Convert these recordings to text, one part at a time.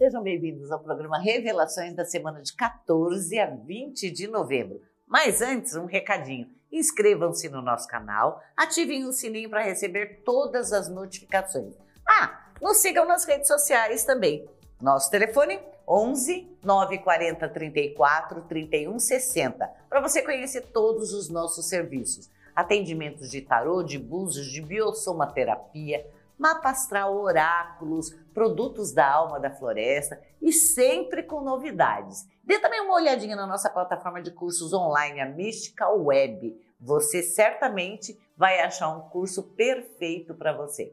Sejam bem-vindos ao programa Revelações da semana de 14 a 20 de novembro. Mas antes, um recadinho. Inscrevam-se no nosso canal, ativem o sininho para receber todas as notificações. Ah, nos sigam nas redes sociais também. Nosso telefone 11 940 34 31 60 para você conhecer todos os nossos serviços. Atendimentos de tarô, de búzios, de biossomaterapia, mapa astral, oráculos, produtos da alma da floresta e sempre com novidades. Dê também uma olhadinha na nossa plataforma de cursos online, a Mystical Web. Você certamente vai achar um curso perfeito para você.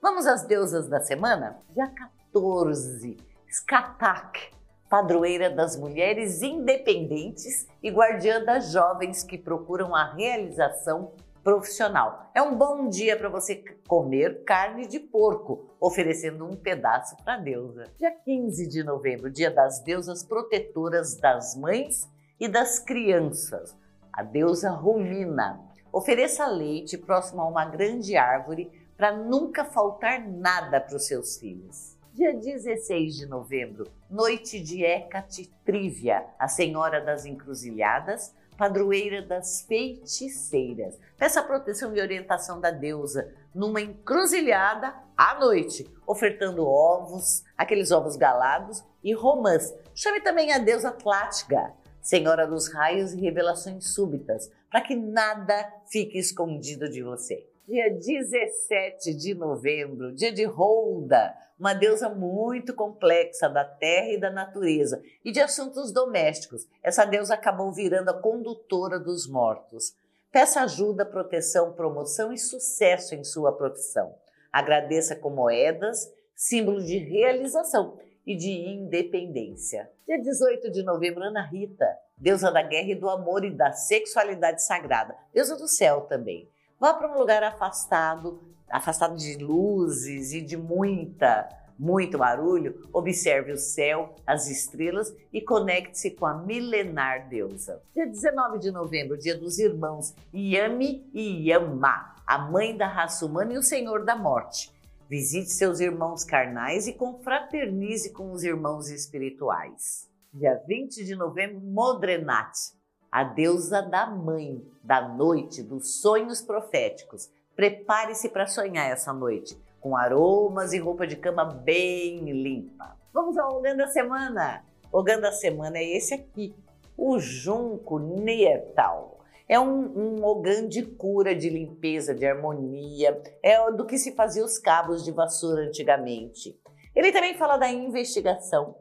Vamos às deusas da semana? Dia 14, Skatak, padroeira das mulheres independentes e guardiã das jovens que procuram a realização profissional. É um bom dia para você comer carne de porco, oferecendo um pedaço para deusa. Dia 15 de novembro, dia das deusas protetoras das mães e das crianças. A deusa Romina. Ofereça leite próximo a uma grande árvore para nunca faltar nada para os seus filhos. Dia 16 de novembro, noite de Hecate Trívia, a Senhora das Encruzilhadas, padroeira das feiticeiras. Peça proteção e orientação da deusa numa encruzilhada à noite, ofertando ovos, aqueles ovos galados e romãs. Chame também a deusa Tlátiga, senhora dos raios e revelações súbitas, para que nada fique escondido de você dia 17 de novembro, dia de Holda, uma deusa muito complexa da terra e da natureza e de assuntos domésticos. Essa deusa acabou virando a condutora dos mortos. Peça ajuda, proteção, promoção e sucesso em sua profissão. Agradeça com moedas, símbolo de realização e de independência. Dia 18 de novembro, Ana Rita, deusa da guerra e do amor e da sexualidade sagrada, deusa do céu também. Vá para um lugar afastado, afastado de luzes e de muita, muito barulho. Observe o céu, as estrelas e conecte-se com a milenar deusa. Dia 19 de novembro, dia dos irmãos Yami e Yama, a mãe da raça humana e o senhor da morte. Visite seus irmãos carnais e confraternize com os irmãos espirituais. Dia 20 de novembro, Modrenat, a deusa da mãe, da noite, dos sonhos proféticos. Prepare-se para sonhar essa noite, com aromas e roupa de cama bem limpa. Vamos ao Ogã da Semana. O Ogã da Semana é esse aqui, o Junco Neertal. É um, um ogã de cura, de limpeza, de harmonia, é do que se fazia os cabos de vassoura antigamente. Ele também fala da investigação,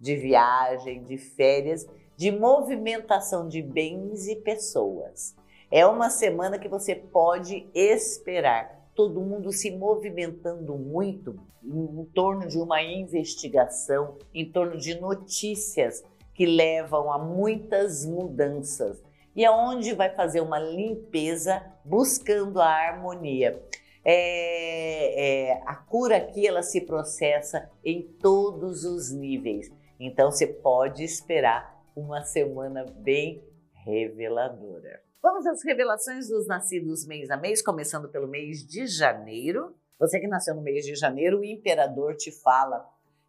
de viagem, de férias de movimentação de bens e pessoas. É uma semana que você pode esperar. Todo mundo se movimentando muito em, torno de uma investigação, em torno de notícias que levam a muitas mudanças e aonde vai fazer uma limpeza buscando a harmonia. É, é, a cura aqui ela se processa em todos os níveis. Então você pode esperar uma semana bem reveladora. Vamos às revelações dos nascidos mês a mês, começando pelo mês de janeiro. Você que nasceu no mês de janeiro, o imperador te fala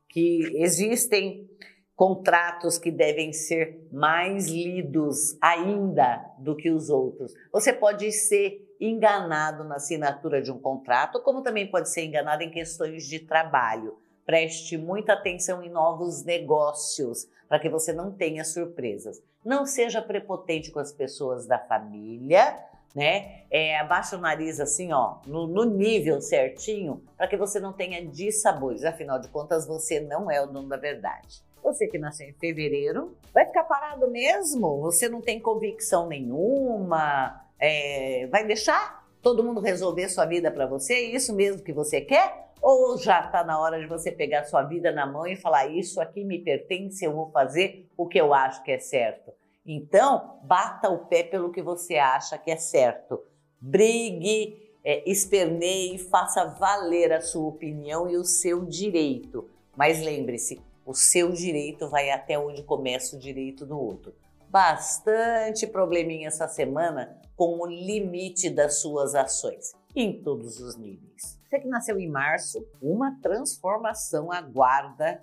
que existem contratos que devem ser mais lidos ainda do que os outros. Você pode ser enganado na assinatura de um contrato, como também pode ser enganado em questões de trabalho. Preste muita atenção em novos negócios para que você não tenha surpresas. Não seja prepotente com as pessoas da família, né? É, abaixa o nariz assim, ó, no, no nível certinho, para que você não tenha dissabores. Afinal de contas, você não é o dono da verdade. Você que nasceu em fevereiro, vai ficar parado mesmo? Você não tem convicção nenhuma? É, vai deixar todo mundo resolver sua vida para você? É isso mesmo que você quer? Ou já está na hora de você pegar sua vida na mão e falar: Isso aqui me pertence, eu vou fazer o que eu acho que é certo. Então, bata o pé pelo que você acha que é certo. Brigue, é, esperneie, faça valer a sua opinião e o seu direito. Mas lembre-se, o seu direito vai até onde começa o direito do outro. Bastante probleminha essa semana com o limite das suas ações, em todos os níveis. Você que nasceu em março, uma transformação aguarda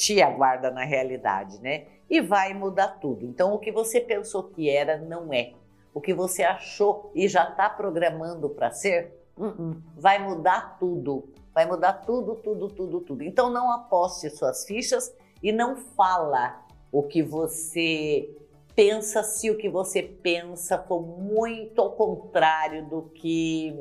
te aguarda na realidade, né? E vai mudar tudo. Então, o que você pensou que era, não é. O que você achou e já está programando para ser, uh -uh, vai mudar tudo. Vai mudar tudo, tudo, tudo, tudo. Então, não aposte suas fichas e não fala o que você pensa se o que você pensa for muito ao contrário do que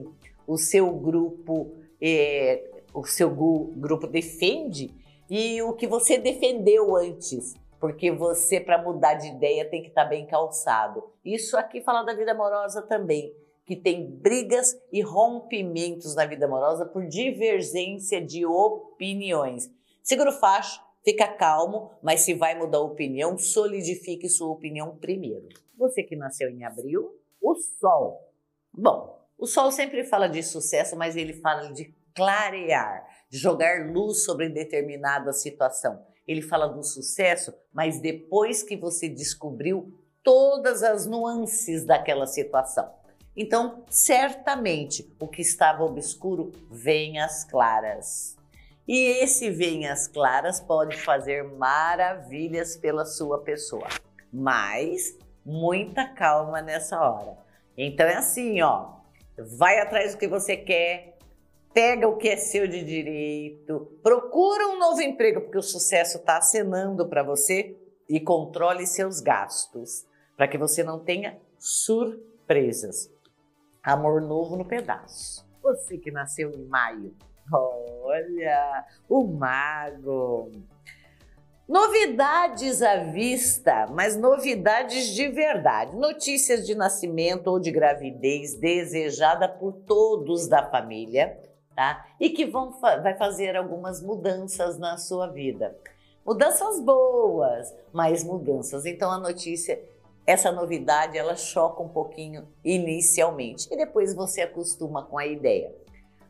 o seu grupo é, o seu grupo defende e o que você defendeu antes, porque você para mudar de ideia tem que estar tá bem calçado. Isso aqui fala da vida amorosa também, que tem brigas e rompimentos na vida amorosa por divergência de opiniões. Segura o facho, fica calmo, mas se vai mudar a opinião, solidifique sua opinião primeiro. Você que nasceu em abril, o Sol. Bom, o Sol sempre fala de sucesso, mas ele fala de clarear, de jogar luz sobre determinada situação. Ele fala do sucesso, mas depois que você descobriu todas as nuances daquela situação. Então, certamente, o que estava obscuro vem às claras. E esse vem às claras pode fazer maravilhas pela sua pessoa. Mas muita calma nessa hora. Então é assim, ó, vai atrás do que você quer, pega o que é seu de direito, procura um novo emprego, porque o sucesso está acenando para você e controle seus gastos, para que você não tenha surpresas. Amor novo no pedaço. Você que nasceu em maio, olha, o mago. Novidades à vista, mas novidades de verdade. Notícias de nascimento ou de gravidez desejada por todos da família tá? E que vão vai fazer algumas mudanças na sua vida. Mudanças boas, mas mudanças. Então a notícia, essa novidade, ela choca um pouquinho inicialmente e depois você acostuma com a ideia.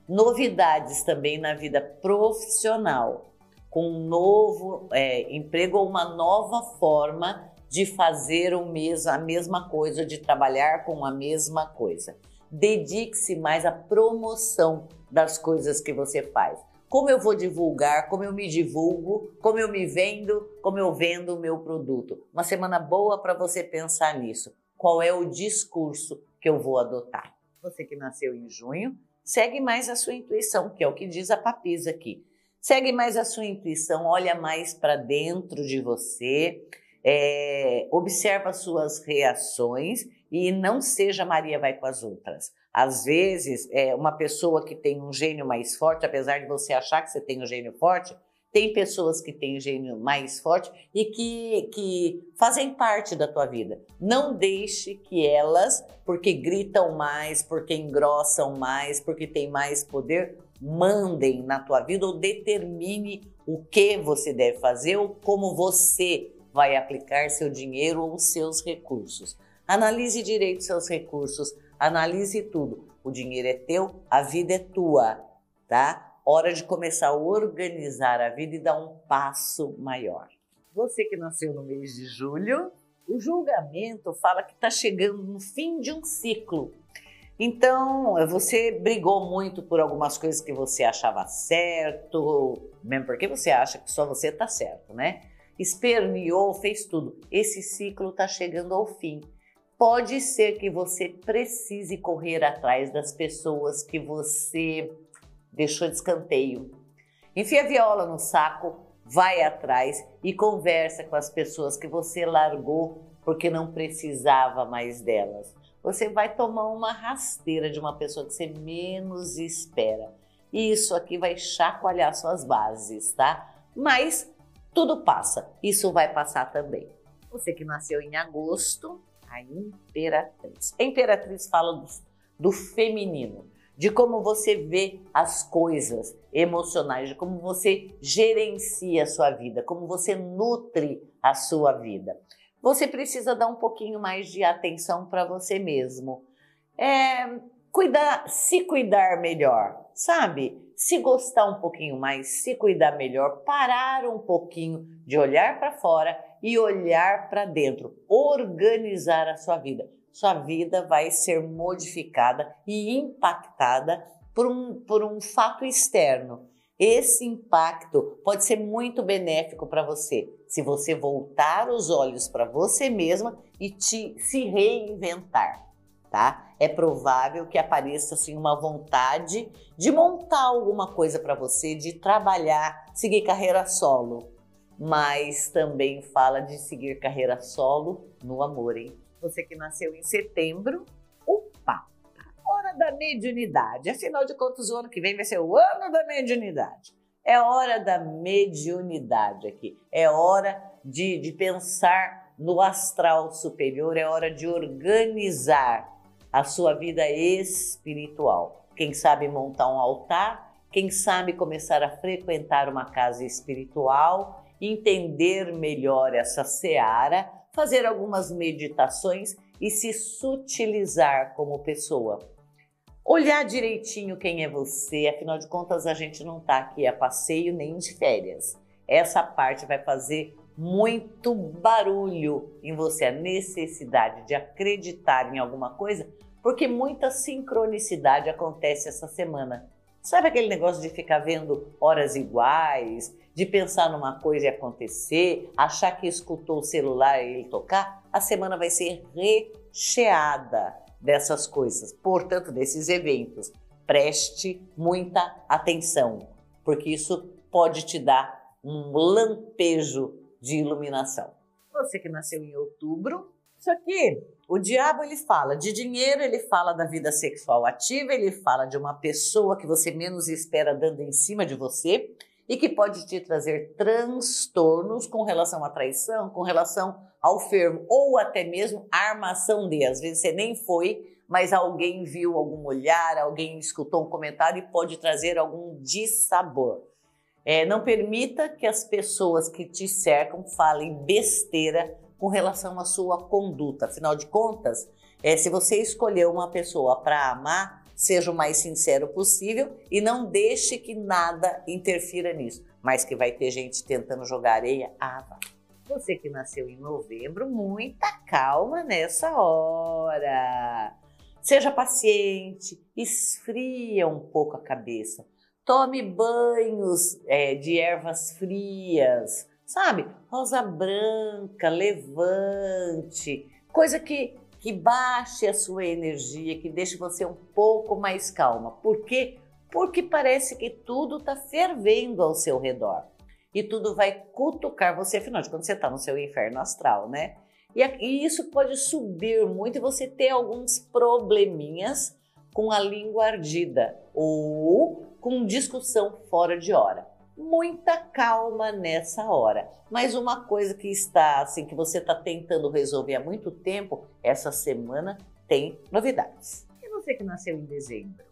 Novidades também na vida profissional, com um novo é, emprego ou uma nova forma de fazer o mesmo, a mesma coisa, de trabalhar com a mesma coisa. Dedique-se mais à promoção das coisas que você faz. Como eu vou divulgar, como eu me divulgo, como eu me vendo, como eu vendo o meu produto. Uma semana boa para você pensar nisso. Qual é o discurso que eu vou adotar? Você que nasceu em junho, segue mais a sua intuição, que é o que diz a papisa aqui. Segue mais a sua intuição, olha mais para dentro de você, é, observa suas reações e não seja Maria vai com as outras. Às vezes, é, uma pessoa que tem um gênio mais forte, apesar de você achar que você tem um gênio forte, tem pessoas que têm gênio mais forte e que, que fazem parte da tua vida. Não deixe que elas, porque gritam mais, porque engrossam mais, porque têm mais poder, mandem na tua vida ou determine o que você deve fazer ou como você vai aplicar seu dinheiro ou seus recursos. Analise direito seus recursos, analise tudo. O dinheiro é teu, a vida é tua, tá? Hora de começar a organizar a vida e dar um passo maior. Você que nasceu no mês de julho, o julgamento fala que está chegando no fim de um ciclo. Então, você brigou muito por algumas coisas que você achava certo, mesmo porque você acha que só você está certo, né? Esperneou, fez tudo. Esse ciclo está chegando ao fim pode ser que você precise correr atrás das pessoas que você deixou de escanteio. Enfia a viola no saco, vai atrás e conversa com as pessoas que você largou porque não precisava mais delas. Você vai tomar uma rasteira de uma pessoa que você menos espera. E isso aqui vai chacoalhar suas bases, tá? Mas tudo passa. Isso vai passar também. Você que nasceu em agosto, a imperatriz. A imperatriz fala do, do feminino, de como você vê as coisas emocionais, de como você gerencia a sua vida, como você nutre a sua vida. Você precisa dar um pouquinho mais de atenção para você mesmo. É, cuidar, se cuidar melhor, sabe? Se gostar um pouquinho mais, se cuidar melhor, parar um pouquinho de olhar para fora e olhar para dentro, organizar a sua vida. Sua vida vai ser modificada e impactada por um, por um fato externo. Esse impacto pode ser muito benéfico para você se você voltar os olhos para você mesma e te, se reinventar, tá? É provável que apareça assim uma vontade de montar alguma coisa para você, de trabalhar, seguir carreira solo, mas também fala de seguir carreira solo no amor, hein? Você que nasceu em setembro, opa, hora da mediunidade. Afinal de contas, o ano que vem vai ser o ano da mediunidade. É hora da mediunidade aqui. É hora de, de pensar no astral superior, é hora de organizar a sua vida espiritual. Quem sabe montar um altar, quem sabe começar a frequentar uma casa espiritual entender melhor essa seara, fazer algumas meditações e se sutilizar como pessoa. Olhar direitinho quem é você, afinal de contas a gente não está aqui a passeio nem de férias. Essa parte vai fazer muito barulho em você, a necessidade de acreditar em alguma coisa, porque muita sincronicidade acontece essa semana. Sabe aquele negócio de ficar vendo horas iguais, de pensar numa coisa e acontecer, achar que escutou o celular e ele tocar? A semana vai ser recheada dessas coisas, portanto, desses eventos. Preste muita atenção, porque isso pode te dar um lampejo de iluminação. Você que nasceu em outubro, isso aqui, o diabo ele fala de dinheiro, ele fala da vida sexual ativa, ele fala de uma pessoa que você menos espera dando em cima de você e que pode te trazer transtornos com relação à traição, com relação ao fermo ou até mesmo armação de. Às vezes você nem foi, mas alguém viu algum olhar, alguém escutou um comentário e pode trazer algum dissabor. É, não permita que as pessoas que te cercam falem besteira com relação à sua conduta. Afinal de contas, é, se você escolher uma pessoa para amar, seja o mais sincero possível e não deixe que nada interfira nisso. Mas que vai ter gente tentando jogar areia, ah, vai. Você que nasceu em novembro, muita calma nessa hora. Seja paciente, esfria um pouco a cabeça. Tome banhos é, de ervas frias, sabe? Rosa branca, levante, coisa que, que baixe a sua energia, que deixe você um pouco mais calma. Por quê? Porque parece que tudo está fervendo ao seu redor. E tudo vai cutucar você, afinal de contas, você está no seu inferno astral, né? E, e isso pode subir muito e você ter alguns probleminhas com a língua ardida ou com discussão fora de hora muita calma nessa hora. Mas uma coisa que está assim que você está tentando resolver há muito tempo, essa semana tem novidades. E você que nasceu em dezembro?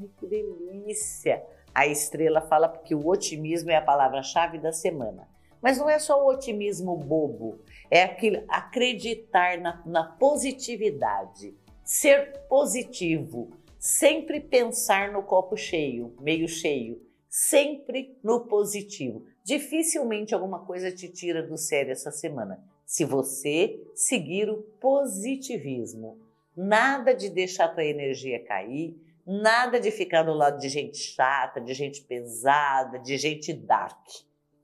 Ai, que delícia! A estrela fala que o otimismo é a palavra-chave da semana. Mas não é só o otimismo bobo, é aquilo, acreditar na, na positividade, ser positivo, sempre pensar no copo cheio, meio cheio sempre no positivo. Dificilmente alguma coisa te tira do sério essa semana. Se você seguir o positivismo, nada de deixar tua energia cair, nada de ficar do lado de gente chata, de gente pesada, de gente dark,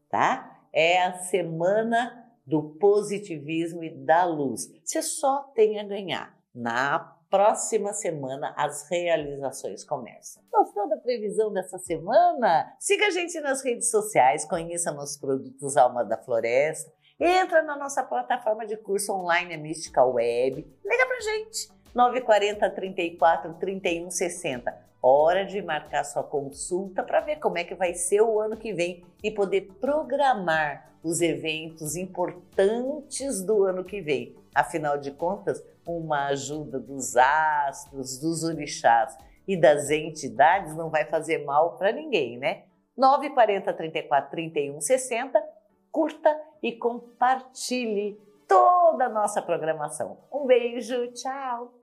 tá? É a semana do positivismo e da luz. Você só tem a ganhar na próxima semana as realizações começam. Gostou da previsão dessa semana? Siga a gente nas redes sociais, conheça nossos produtos Alma da Floresta, entra na nossa plataforma de curso online, a Mystical Web, liga pra gente, 940 34 31 60. Hora de marcar sua consulta para ver como é que vai ser o ano que vem e poder programar os eventos importantes do ano que vem. Afinal de contas, uma ajuda dos astros, dos orixás e das entidades não vai fazer mal para ninguém, né? 940 34 31 60, curta e compartilhe toda a nossa programação. Um beijo, tchau!